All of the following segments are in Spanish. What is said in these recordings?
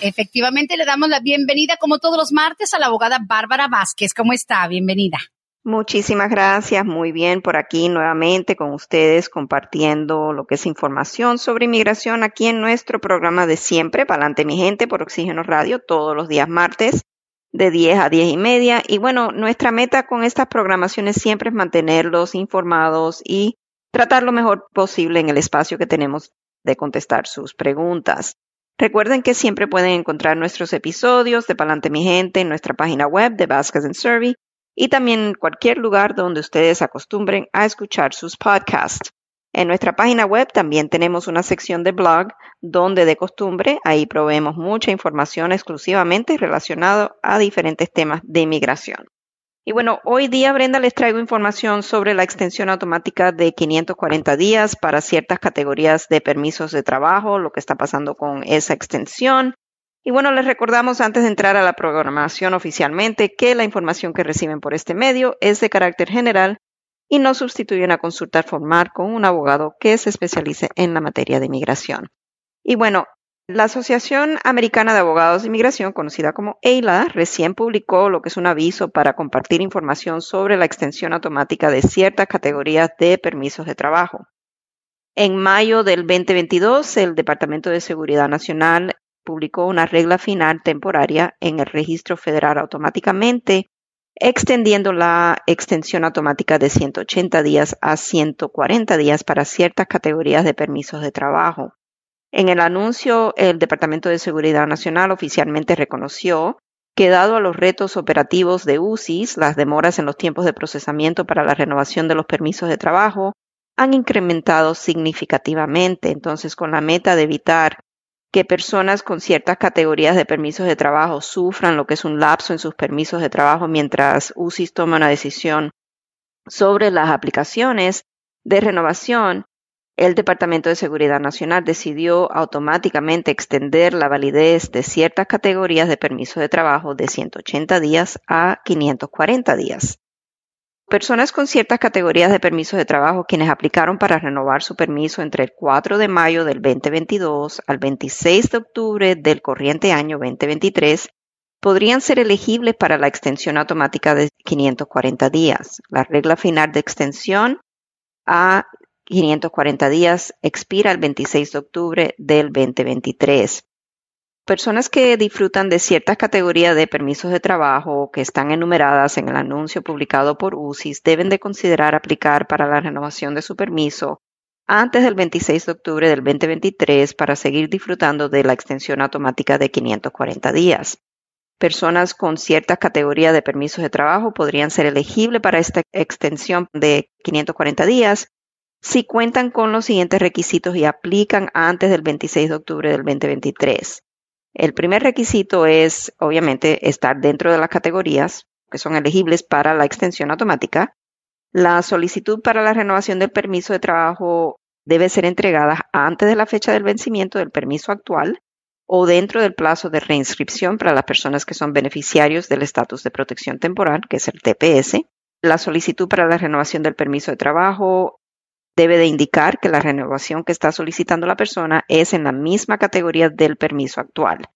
Efectivamente, le damos la bienvenida como todos los martes a la abogada Bárbara Vázquez. ¿Cómo está? Bienvenida. Muchísimas gracias, muy bien por aquí nuevamente con ustedes compartiendo lo que es información sobre inmigración aquí en nuestro programa de siempre, Pa'lante mi gente, por Oxígeno Radio, todos los días martes de 10 a 10 y media. Y bueno, nuestra meta con estas programaciones siempre es mantenerlos informados y tratar lo mejor posible en el espacio que tenemos de contestar sus preguntas. Recuerden que siempre pueden encontrar nuestros episodios de Palante Mi Gente en nuestra página web de Vasquez and Survey y también en cualquier lugar donde ustedes acostumbren a escuchar sus podcasts. En nuestra página web también tenemos una sección de blog donde de costumbre ahí proveemos mucha información exclusivamente relacionada a diferentes temas de inmigración. Y bueno, hoy día, Brenda, les traigo información sobre la extensión automática de 540 días para ciertas categorías de permisos de trabajo, lo que está pasando con esa extensión. Y bueno, les recordamos antes de entrar a la programación oficialmente que la información que reciben por este medio es de carácter general y no sustituye una consulta formal con un abogado que se especialice en la materia de inmigración. Y bueno, la Asociación Americana de Abogados de Inmigración, conocida como EILA, recién publicó lo que es un aviso para compartir información sobre la extensión automática de ciertas categorías de permisos de trabajo. En mayo del 2022, el Departamento de Seguridad Nacional publicó una regla final temporaria en el registro federal automáticamente extendiendo la extensión automática de 180 días a 140 días para ciertas categorías de permisos de trabajo. En el anuncio, el Departamento de Seguridad Nacional oficialmente reconoció que dado a los retos operativos de UCIS, las demoras en los tiempos de procesamiento para la renovación de los permisos de trabajo han incrementado significativamente. Entonces, con la meta de evitar que personas con ciertas categorías de permisos de trabajo sufran lo que es un lapso en sus permisos de trabajo mientras UCIS toma una decisión sobre las aplicaciones de renovación, el Departamento de Seguridad Nacional decidió automáticamente extender la validez de ciertas categorías de permisos de trabajo de 180 días a 540 días. Personas con ciertas categorías de permisos de trabajo quienes aplicaron para renovar su permiso entre el 4 de mayo del 2022 al 26 de octubre del corriente año 2023 podrían ser elegibles para la extensión automática de 540 días. La regla final de extensión a 540 días expira el 26 de octubre del 2023 personas que disfrutan de ciertas categorías de permisos de trabajo que están enumeradas en el anuncio publicado por UCIS deben de considerar aplicar para la renovación de su permiso antes del 26 de octubre del 2023 para seguir disfrutando de la extensión automática de 540 días. Personas con ciertas categorías de permisos de trabajo podrían ser elegibles para esta extensión de 540 días si cuentan con los siguientes requisitos y aplican antes del 26 de octubre del 2023. El primer requisito es, obviamente, estar dentro de las categorías que son elegibles para la extensión automática. La solicitud para la renovación del permiso de trabajo debe ser entregada antes de la fecha del vencimiento del permiso actual o dentro del plazo de reinscripción para las personas que son beneficiarios del estatus de protección temporal, que es el TPS. La solicitud para la renovación del permiso de trabajo debe de indicar que la renovación que está solicitando la persona es en la misma categoría del permiso actual.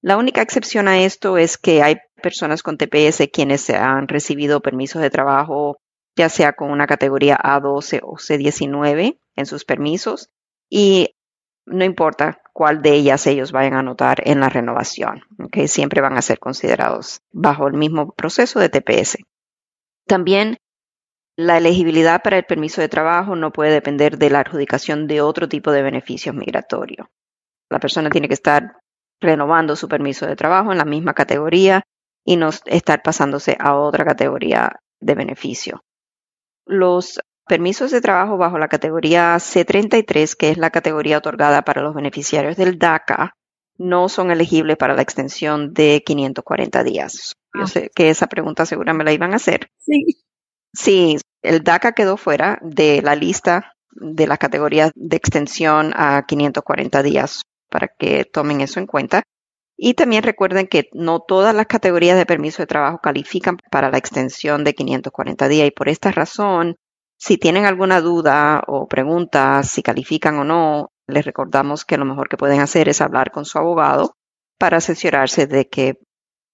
La única excepción a esto es que hay personas con TPS quienes han recibido permisos de trabajo ya sea con una categoría A12 o C19 en sus permisos y no importa cuál de ellas ellos vayan a anotar en la renovación, que siempre van a ser considerados bajo el mismo proceso de TPS. También la elegibilidad para el permiso de trabajo no puede depender de la adjudicación de otro tipo de beneficios migratorios. La persona tiene que estar renovando su permiso de trabajo en la misma categoría y no estar pasándose a otra categoría de beneficio. Los permisos de trabajo bajo la categoría C33, que es la categoría otorgada para los beneficiarios del DACA, no son elegibles para la extensión de 540 días. Yo Ah. sé que esa pregunta segura me la iban a hacer. Sí. Sí, el DACA quedó fuera de la lista de las categorías de extensión a 540 días para que tomen eso en cuenta. Y también recuerden que no todas las categorías de permiso de trabajo califican para la extensión de 540 días y por esta razón, si tienen alguna duda o pregunta si califican o no, les recordamos que lo mejor que pueden hacer es hablar con su abogado para asesorarse de que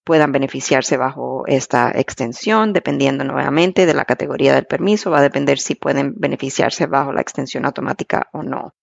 puedan beneficiarse bajo esta extensión, dependiendo nuevamente de la categoría del permiso, va a depender si pueden beneficiarse bajo la extensión automática o no.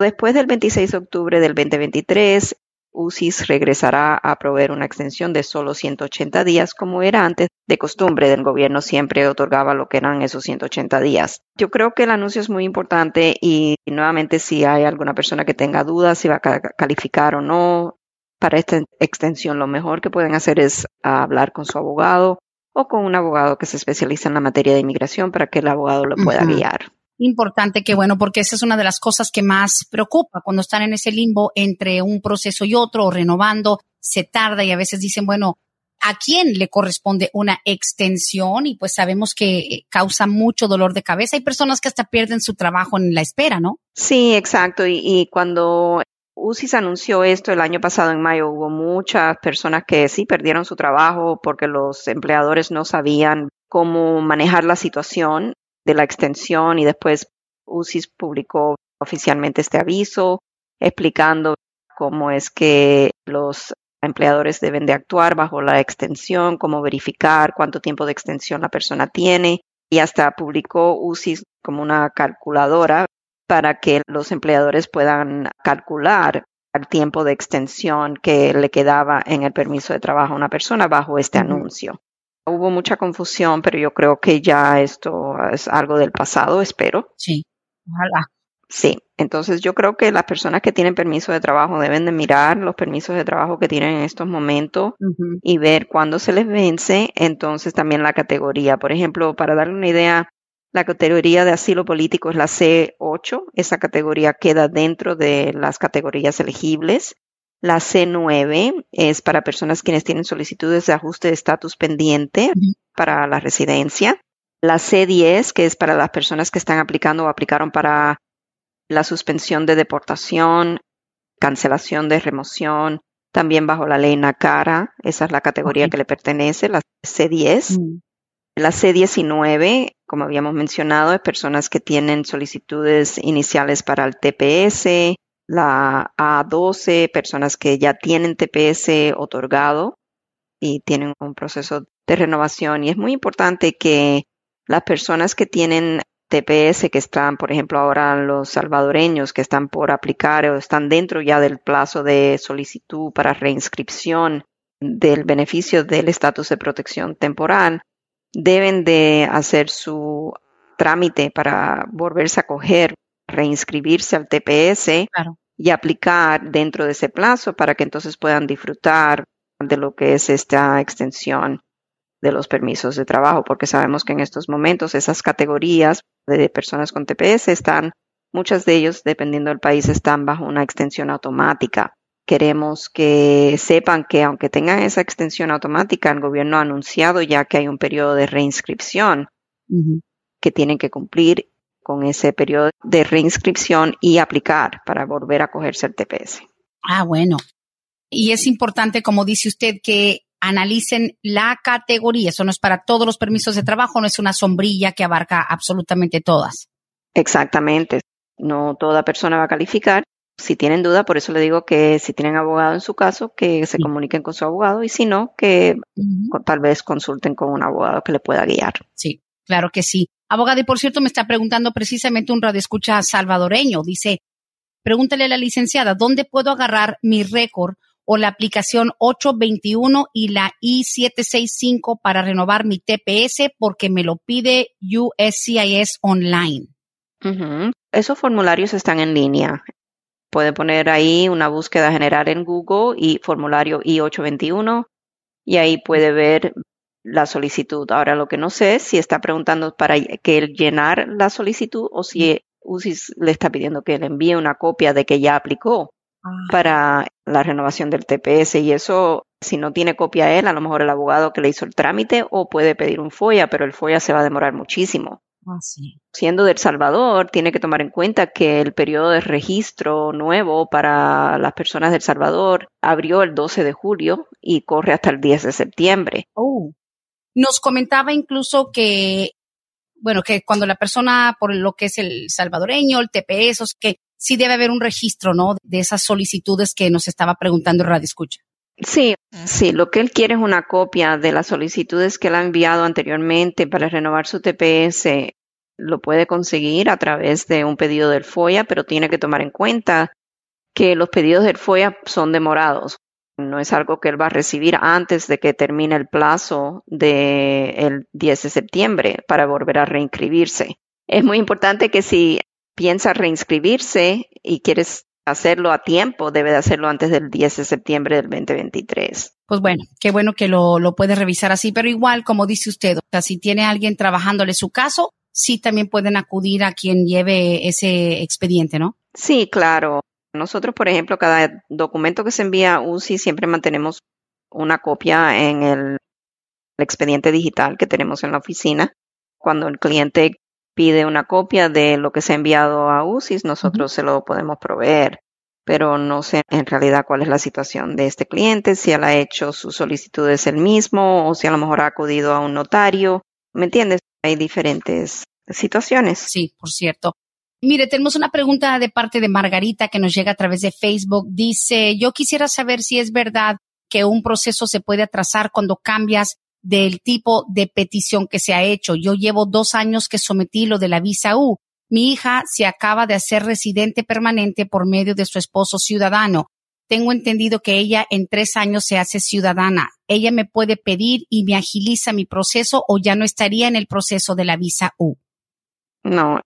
Después del 26 de octubre del 2023, UCIS regresará a proveer una extensión de solo 180 días, como era antes de costumbre del gobierno, siempre otorgaba lo que eran esos 180 días. Yo creo que el anuncio es muy importante y, nuevamente si hay alguna persona que tenga dudas si va a calificar o no, para esta extensión lo mejor que pueden hacer es hablar con su abogado o con un abogado que se especializa en la materia de inmigración para que el abogado lo pueda guiar. Importante que bueno, porque esa es una de las cosas que más preocupa cuando están en ese limbo entre un proceso y otro o renovando, se tarda y a veces dicen, bueno, ¿a quién le corresponde una extensión? Y pues sabemos que eh, causa mucho dolor de cabeza. Hay personas que hasta pierden su trabajo en la espera, ¿no? Sí, exacto. Y, y cuando UCIS anunció esto el año pasado en mayo, hubo muchas personas que sí perdieron su trabajo porque los empleadores no sabían cómo manejar la situación de la extensión y después UCIS publicó oficialmente este aviso explicando cómo es que los empleadores deben de actuar bajo la extensión, cómo verificar cuánto tiempo de extensión la persona tiene. Y hasta publicó UCIS como una calculadora para que los empleadores puedan calcular el tiempo de extensión que le quedaba en el permiso de trabajo a una persona bajo este anuncio. Hubo mucha confusión, pero yo creo que ya esto es algo del pasado, espero. Sí. Ojalá. Sí, entonces yo creo que las personas que tienen permiso de trabajo deben de mirar los permisos de trabajo que tienen en estos momentos y ver cuándo se les vence, entonces también la categoría. Por ejemplo, para darle una idea, la categoría de asilo político es la C8, esa categoría queda dentro de las categorías elegibles. La C9 es para personas quienes tienen solicitudes de ajuste de estatus pendiente para la residencia. La C10, que es para las personas que están aplicando o aplicaron para la suspensión de deportación, cancelación de remoción, también bajo la ley NACARA, esa es la categoría que le pertenece, la C10. Mm. La C19, como habíamos mencionado, es personas que tienen solicitudes iniciales para el TPS. La A12, personas que ya tienen TPS otorgado y tienen un proceso de renovación. Y es muy importante que las personas que tienen TPS, que están, por ejemplo, ahora los salvadoreños que están por aplicar o están dentro ya del plazo de solicitud para reinscripción del beneficio del estatus de protección temporal, deben de hacer su trámite para volverse a coger, reinscribirse al TPS Claro. y aplicar dentro de ese plazo para que entonces puedan disfrutar de lo que es esta extensión de los permisos de trabajo, porque sabemos que en estos momentos esas categorías de personas con TPS están, muchas de ellos, dependiendo del país, están bajo una extensión automática. Queremos que sepan que aunque tengan esa extensión automática, el gobierno ha anunciado ya que hay un periodo de reinscripción que tienen que cumplir con ese periodo de reinscripción y aplicar para volver a cogerse el TPS. Ah, bueno. Y es importante, como dice usted, que analicen la categoría. Eso no es para todos los permisos de trabajo, no es una sombrilla que abarca absolutamente todas. Exactamente. No toda persona va a calificar. Si tienen duda, por eso le digo que si tienen abogado en su caso, que se comuniquen con su abogado y si no, que tal vez consulten con un abogado que le pueda guiar. Sí, claro que sí. Abogada, y por cierto, me está preguntando precisamente un radioescucha salvadoreño. Dice, pregúntale a la licenciada, ¿dónde puedo agarrar mi récord o la aplicación 821 y la I-765 para renovar mi TPS porque me lo pide USCIS online? Esos formularios están en línea. Puede poner ahí una búsqueda general en Google y formulario I-821 y ahí puede ver la solicitud. Ahora lo que no sé es si está preguntando para que él llenar la solicitud o si UCIS le está pidiendo que le envíe una copia de que ya aplicó ah. para la renovación del TPS y eso, si no tiene copia él, a lo mejor el abogado que le hizo el trámite o puede pedir un FOIA, pero el FOIA se va a demorar muchísimo. Ah, Siendo de El Salvador, tiene que tomar en cuenta que el periodo de registro nuevo para las personas de El Salvador abrió el 12 de julio y corre hasta el 10 de septiembre. Oh. Nos comentaba incluso que, bueno, que cuando la persona, por lo que es el salvadoreño, el TPS, que sí debe haber un registro, ¿no? De esas solicitudes que nos estaba preguntando Radio Escucha. Sí, sí, lo que él quiere es una copia de las solicitudes que él ha enviado anteriormente para renovar su TPS lo puede conseguir a través de un pedido del FOIA, pero tiene que tomar en cuenta que los pedidos del FOIA son demorados. No es algo que él va a recibir antes de que termine el plazo del 10 de septiembre para volver a reinscribirse. Es muy importante que si piensa reinscribirse y quieres hacerlo a tiempo, debe de hacerlo antes del 10 de septiembre del 2023. Pues bueno, qué bueno que lo, lo puede revisar así, pero igual, como dice usted, o sea, si tiene alguien trabajándole su caso, sí también pueden acudir a quien lleve ese expediente, ¿no? Sí, claro. Nosotros, por ejemplo, cada documento que se envía a UCI siempre mantenemos una copia en el, expediente digital que tenemos en la oficina. Cuando el cliente pide una copia de lo que se ha enviado a UCI, nosotros se lo podemos proveer. Pero no sé en realidad cuál es la situación de este cliente, si él ha hecho su solicitud es el mismo o si a lo mejor ha acudido a un notario. ¿Me entiendes? Hay diferentes situaciones. Sí, por cierto. Mire, tenemos una pregunta de parte de Margarita que nos llega a través de Facebook. Dice, yo quisiera saber si es verdad que un proceso se puede atrasar cuando cambias del tipo de petición que se ha hecho. Yo llevo dos años que sometí lo de la visa U. Mi hija se acaba de hacer residente permanente por medio de su esposo ciudadano tengo entendido que ella en tres años se hace ciudadana. ¿Ella me puede pedir y me agiliza mi proceso o ya no estaría en el proceso de la visa U? No,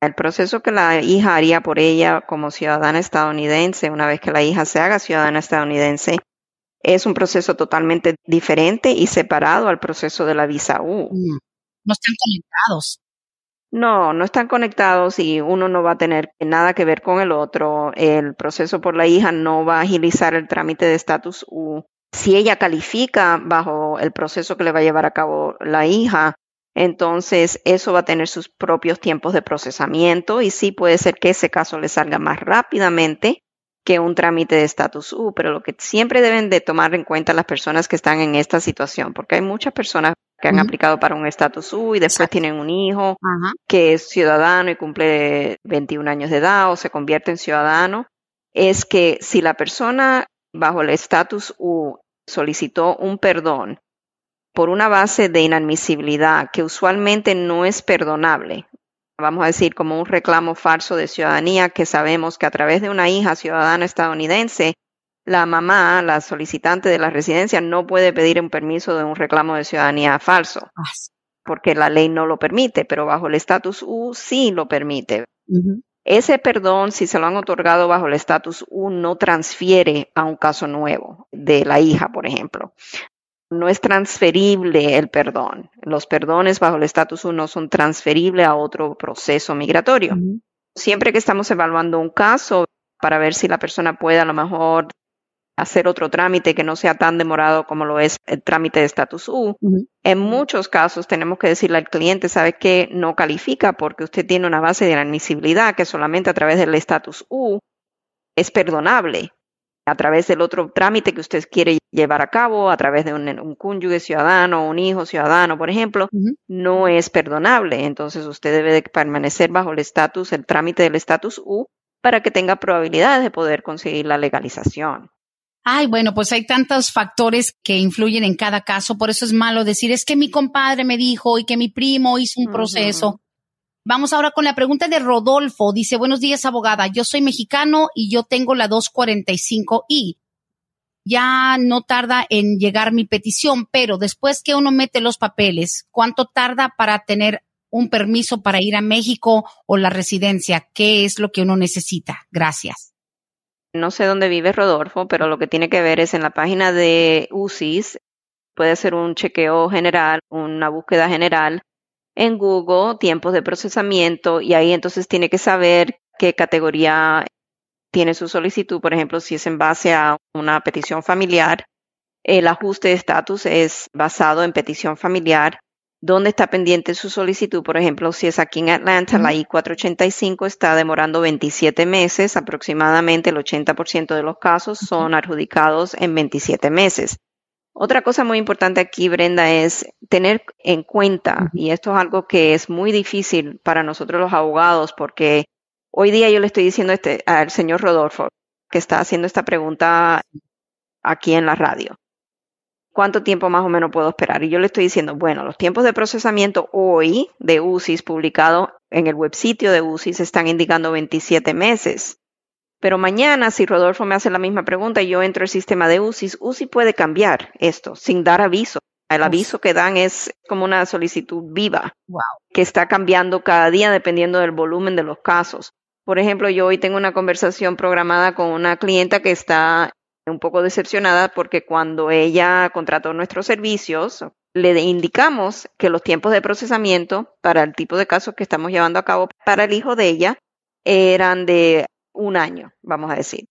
el proceso que la hija haría por ella como ciudadana estadounidense, una vez que la hija se haga ciudadana estadounidense, es un proceso totalmente diferente y separado al proceso de la visa U. Mm. No están conectados. No, no están conectados y uno no va a tener nada que ver con el otro. El proceso por la hija no va a agilizar el trámite de estatus U. Si ella califica bajo el proceso que le va a llevar a cabo la hija, entonces eso va a tener sus propios tiempos de procesamiento y sí puede ser que ese caso le salga más rápidamente que un trámite de estatus U, pero lo que siempre deben de tomar en cuenta las personas que están en esta situación, porque hay muchas personas que han aplicado para un estatus U y después tienen un hijo que es ciudadano y cumple 21 años de edad o se convierte en ciudadano, es que si la persona bajo el estatus U solicitó un perdón por una base de inadmisibilidad que usualmente no es perdonable, vamos a decir como un reclamo falso de ciudadanía que sabemos que a través de una hija ciudadana estadounidense la mamá, la solicitante de la residencia, no puede pedir un permiso de un reclamo de ciudadanía falso, porque la ley no lo permite, pero bajo el estatus U sí lo permite. Ese perdón, si se lo han otorgado bajo el estatus U, no transfiere a un caso nuevo de la hija, por ejemplo. No es transferible el perdón. Los perdones bajo el estatus U no son transferibles a otro proceso migratorio. Siempre que estamos evaluando un caso para ver si la persona puede a lo mejor hacer otro trámite que no sea tan demorado como lo es el trámite de estatus U. En muchos casos tenemos que decirle al cliente, sabe que no califica porque usted tiene una base de inadmisibilidad que solamente a través del estatus U es perdonable. A través del otro trámite que usted quiere llevar a cabo, a través de un, un cónyuge ciudadano, un hijo ciudadano, por ejemplo, no es perdonable. Entonces usted debe de permanecer bajo el estatus, el trámite del estatus U, para que tenga probabilidades de poder conseguir la legalización. Ay, bueno, pues hay tantos factores que influyen en cada caso, por eso es malo decir, es que mi compadre me dijo y que mi primo hizo un proceso. Vamos ahora con la pregunta de Rodolfo. Dice, buenos días, abogada. Yo soy mexicano y yo tengo la 245I. Ya no tarda en llegar mi petición, pero después que uno mete los papeles, ¿cuánto tarda para tener un permiso para ir a México o la residencia? ¿Qué es lo que uno necesita? Gracias. No sé dónde vive Rodolfo, pero lo que tiene que ver es en la página de UCIS, puede ser un chequeo general, una búsqueda general en Google, tiempos de procesamiento, y ahí entonces tiene que saber qué categoría tiene su solicitud, por ejemplo, si es en base a una petición familiar, el ajuste de estatus es basado en petición familiar. ¿Dónde está pendiente su solicitud? Por ejemplo, si es aquí en Atlanta, la I-485 está demorando 27 meses, aproximadamente el 80% de los casos son adjudicados en 27 meses. Otra cosa muy importante aquí, Brenda, es tener en cuenta, y esto es algo que es muy difícil para nosotros los abogados, porque hoy día yo le estoy diciendo este, al señor Rodolfo, que está haciendo esta pregunta aquí en la radio. ¿Cuánto tiempo más o menos puedo esperar? Y yo le estoy diciendo, bueno, los tiempos de procesamiento hoy de UCIS publicado en el websitio de UCIS están indicando 27 meses. Pero mañana, si Rodolfo me hace la misma pregunta y yo entro al sistema de UCIS, UCI puede cambiar esto sin dar aviso. El aviso que dan es como una solicitud viva que está cambiando cada día dependiendo del volumen de los casos. Por ejemplo, yo hoy tengo una conversación programada con una clienta que está un poco decepcionada porque cuando ella contrató nuestros servicios, le indicamos que los tiempos de procesamiento para el tipo de casos que estamos llevando a cabo para el hijo de ella eran de un año, vamos a decir.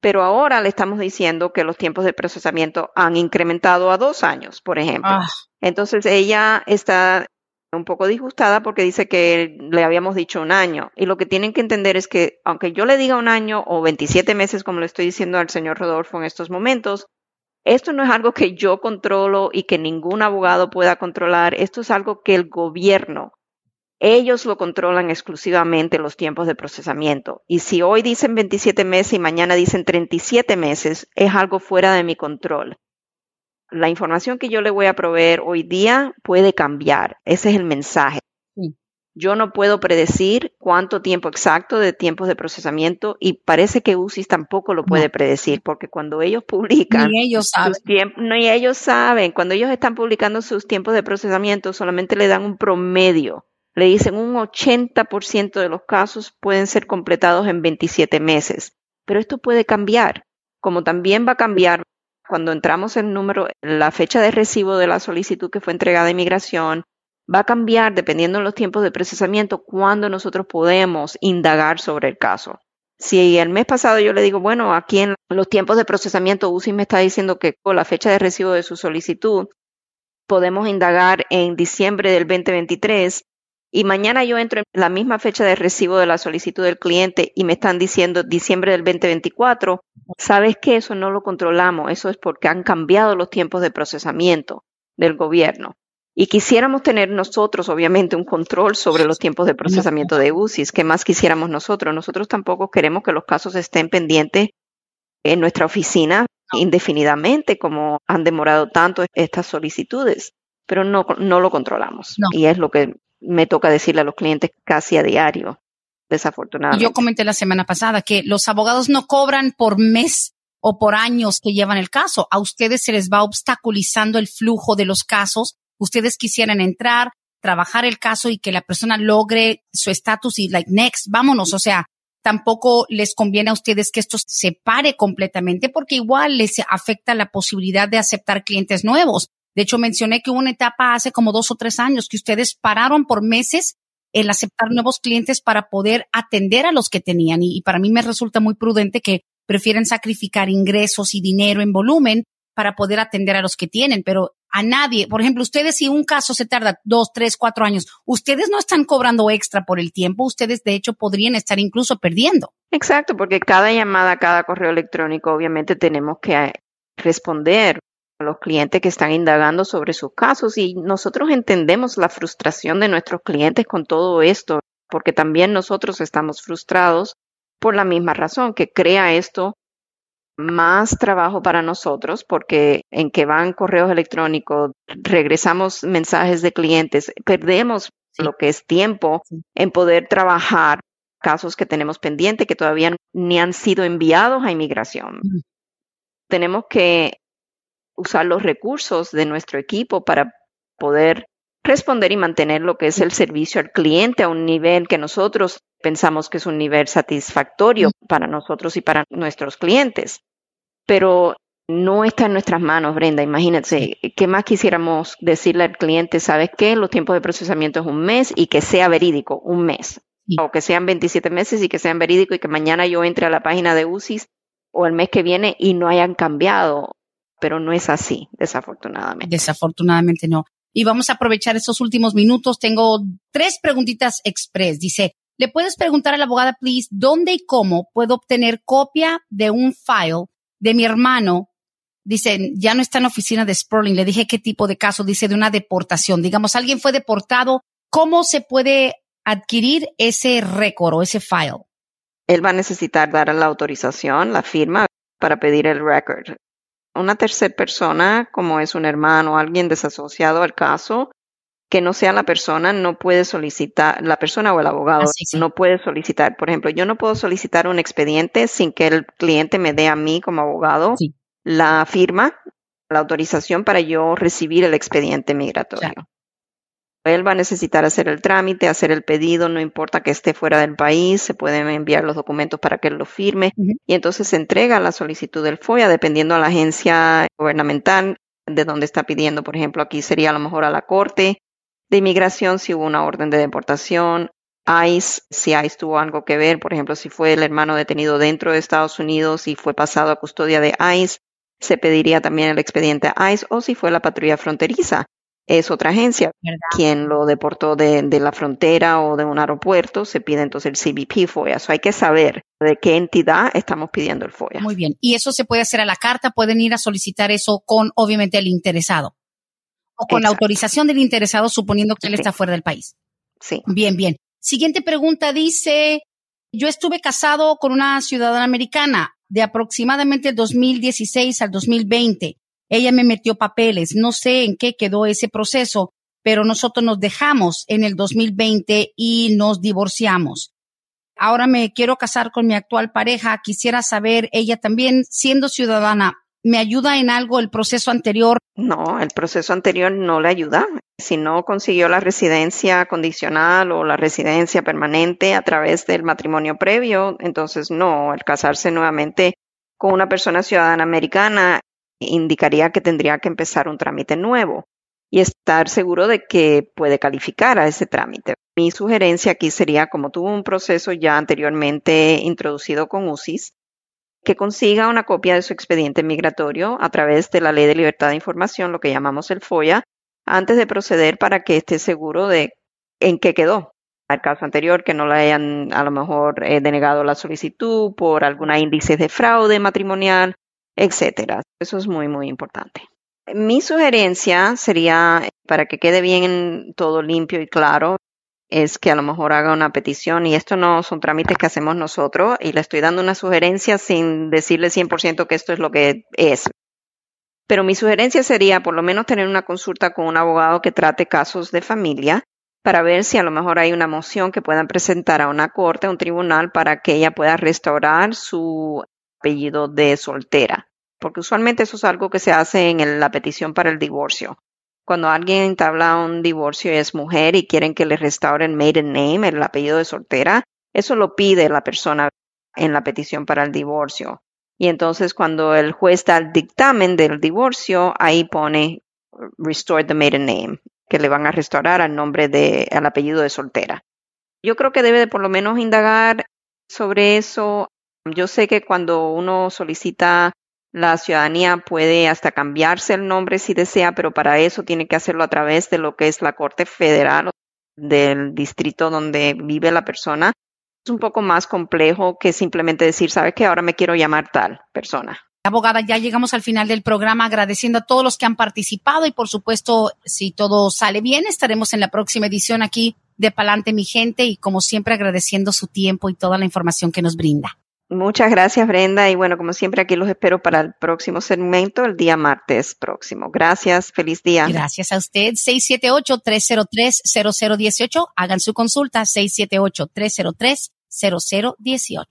Pero ahora le estamos diciendo que los tiempos de procesamiento han incrementado a dos años, por ejemplo. Ah. Entonces ella está un poco disgustada porque dice que le habíamos dicho un año. Y lo que tienen que entender es que aunque yo le diga un año o 27 meses, como le estoy diciendo al señor Rodolfo en estos momentos, esto no es algo que yo controlo y que ningún abogado pueda controlar. Esto es algo que el gobierno ellos lo controlan exclusivamente los tiempos de procesamiento. Y si hoy dicen 27 meses y mañana dicen 37 meses, es algo fuera de mi control. La información que yo le voy a proveer hoy día puede cambiar. Ese es el mensaje. Yo no puedo predecir cuánto tiempo exacto de tiempos de procesamiento y parece que UCIS tampoco lo puede predecir porque cuando ellos publican... Ni ellos saben. ni ellos saben. Cuando ellos están publicando sus tiempos de procesamiento solamente le dan un promedio le dicen un 80% de los casos pueden ser completados en 27 meses, pero esto puede cambiar, como también va a cambiar cuando entramos en número, la fecha de recibo de la solicitud que fue entregada a inmigración, va a cambiar dependiendo de los tiempos de procesamiento cuando nosotros podemos indagar sobre el caso. Si el mes pasado yo le digo, bueno, aquí en los tiempos de procesamiento UCI me está diciendo que con la fecha de recibo de su solicitud podemos indagar en diciembre del 2023, y mañana yo entro en la misma fecha de recibo de la solicitud del cliente y me están diciendo diciembre del 2024, sabes que eso no lo controlamos, eso es porque han cambiado los tiempos de procesamiento del gobierno. Y quisiéramos tener nosotros, obviamente, un control sobre los tiempos de procesamiento de UCIs. ¿Qué más quisiéramos nosotros? Nosotros tampoco queremos que los casos estén pendientes en nuestra oficina indefinidamente, como han demorado tanto estas solicitudes, pero no, no lo controlamos. Y es lo que me toca decirle a los clientes casi a diario, desafortunadamente. Yo comenté la semana pasada que los abogados no cobran por mes o por años que llevan el caso. A ustedes se les va obstaculizando el flujo de los casos. Ustedes quisieran entrar, trabajar el caso y que la persona logre su estatus y like next, vámonos. O sea, tampoco les conviene a ustedes que esto se pare completamente porque igual les afecta la posibilidad de aceptar clientes nuevos. De hecho, mencioné que hubo una etapa hace como dos o tres años que ustedes pararon por meses el aceptar nuevos clientes para poder atender a los que tenían. Y, para mí me resulta muy prudente que prefieren sacrificar ingresos y dinero en volumen para poder atender a los que tienen. Pero a nadie, por ejemplo, ustedes si un caso se tarda dos, tres, cuatro años, ustedes no están cobrando extra por el tiempo, ustedes de hecho podrían estar incluso perdiendo. Exacto, porque cada llamada, cada correo electrónico, obviamente tenemos que responder los clientes que están indagando sobre sus casos y nosotros entendemos la frustración de nuestros clientes con todo esto, porque también nosotros estamos frustrados por la misma razón que crea esto más trabajo para nosotros porque en que van correos electrónicos, regresamos mensajes de clientes, perdemos lo que es tiempo en poder trabajar casos que tenemos pendientes que todavía ni han sido enviados a inmigración. Tenemos que usar los recursos de nuestro equipo para poder responder y mantener lo que es el servicio al cliente a un nivel que nosotros pensamos que es un nivel satisfactorio para nosotros y para nuestros clientes. Pero no está en nuestras manos, Brenda. Imagínate, ¿qué más quisiéramos decirle al cliente? ¿Sabes qué? Los tiempos de procesamiento es un mes y que sea verídico, un mes. o que sean 27 meses y que sean verídicos y que mañana yo entre a la página de UCIS o el mes que viene y no hayan cambiado. Pero no es así, desafortunadamente. Desafortunadamente no. Y vamos a aprovechar estos últimos minutos. Tengo tres preguntitas express. Dice, ¿le puedes preguntar a la abogada, please, dónde y cómo puedo obtener copia de un file de mi hermano? Dice, ya no está en la oficina de Sperling. Le dije qué tipo de caso. Dice, de una deportación. Digamos, alguien fue deportado. ¿Cómo se puede adquirir ese récord o ese file? Él va a necesitar dar la autorización, la firma para pedir el record. Una tercera persona, como es un hermano o alguien desasociado al caso, que no sea la persona, no puede solicitar, la persona o el abogado no puede solicitar. Por ejemplo, yo no puedo solicitar un expediente sin que el cliente me dé a mí como abogado la firma, la autorización para yo recibir el expediente migratorio. Él va a necesitar hacer el trámite, hacer el pedido, no importa que esté fuera del país, se pueden enviar los documentos para que él lo firme. Y entonces se entrega la solicitud del FOIA dependiendo a la agencia gubernamental de donde está pidiendo. Por ejemplo, aquí sería a lo mejor a la Corte de Inmigración si hubo una orden de deportación, ICE, si ICE tuvo algo que ver, por ejemplo, si fue el hermano detenido dentro de Estados Unidos y fue pasado a custodia de ICE, se pediría también el expediente ICE o si fue la patrulla fronteriza es otra agencia. Quien lo deportó de, la frontera o de un aeropuerto, se pide entonces el CBP FOIA. Eso hay que saber de qué entidad estamos pidiendo el FOIA. Muy bien. Y eso se puede hacer a la carta, pueden ir a solicitar eso con, obviamente, el interesado. O con la autorización del interesado, suponiendo que él está fuera del país. Sí. Bien, bien. Siguiente pregunta dice, yo estuve casado con una ciudadana americana de aproximadamente el 2016 al 2020 ella me metió papeles, no sé en qué quedó ese proceso, pero nosotros nos dejamos en el 2020 y nos divorciamos. Ahora me quiero casar con mi actual pareja, quisiera saber, ella también siendo ciudadana, ¿me ayuda en algo el proceso anterior? No, el proceso anterior no le ayuda. Si no consiguió la residencia condicional o la residencia permanente a través del matrimonio previo, entonces no, el casarse nuevamente con una persona ciudadana americana indicaría que tendría que empezar un trámite nuevo y estar seguro de que puede calificar a ese trámite. Mi sugerencia aquí sería, como tuvo un proceso ya anteriormente introducido con UCIS, que consiga una copia de su expediente migratorio a través de la Ley de Libertad de Información, lo que llamamos el FOIA, antes de proceder para que esté seguro de en qué quedó. Al caso anterior, que no le hayan a lo mejor eh, denegado la solicitud por alguna índice de fraude matrimonial etcétera. Eso es muy, muy importante. Mi sugerencia sería, para que quede bien todo limpio y claro, es que a lo mejor haga una petición y esto no son trámites que hacemos nosotros y le estoy dando una sugerencia sin decirle 100% que esto es lo que es. Pero mi sugerencia sería por lo menos tener una consulta con un abogado que trate casos de familia para ver si a lo mejor hay una moción que puedan presentar a una corte, a un tribunal, para que ella pueda restaurar su apellido de soltera, porque usualmente eso es algo que se hace en la petición para el divorcio. Cuando alguien entabla un divorcio y es mujer y quieren que le restauren maiden name, el apellido de soltera, eso lo pide la persona en la petición para el divorcio. Y entonces cuando el juez da el dictamen del divorcio, ahí pone restore the maiden name, que le van a restaurar al nombre de, al apellido de soltera. Yo creo que debe de por lo menos indagar sobre eso yo sé que cuando uno solicita la ciudadanía puede hasta cambiarse el nombre si desea, pero para eso tiene que hacerlo a través de lo que es la Corte Federal del distrito donde vive la persona. Es un poco más complejo que simplemente decir, ¿sabes qué? Ahora me quiero llamar tal persona. Abogada, ya llegamos al final del programa agradeciendo a todos los que han participado y por supuesto, si todo sale bien, estaremos en la próxima edición aquí de Palante Mi Gente y como siempre agradeciendo su tiempo y toda la información que nos brinda. Muchas gracias, Brenda. Y bueno, como siempre, aquí los espero para el próximo segmento, el día martes próximo. Gracias, feliz día. Gracias a usted. 678-303-0018. Hagan su consulta, 678-303-0018.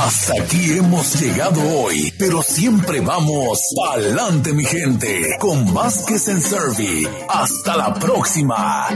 Hasta aquí hemos llegado hoy, pero siempre vamos adelante, mi gente, con Vázquez en Servi. Hasta la próxima.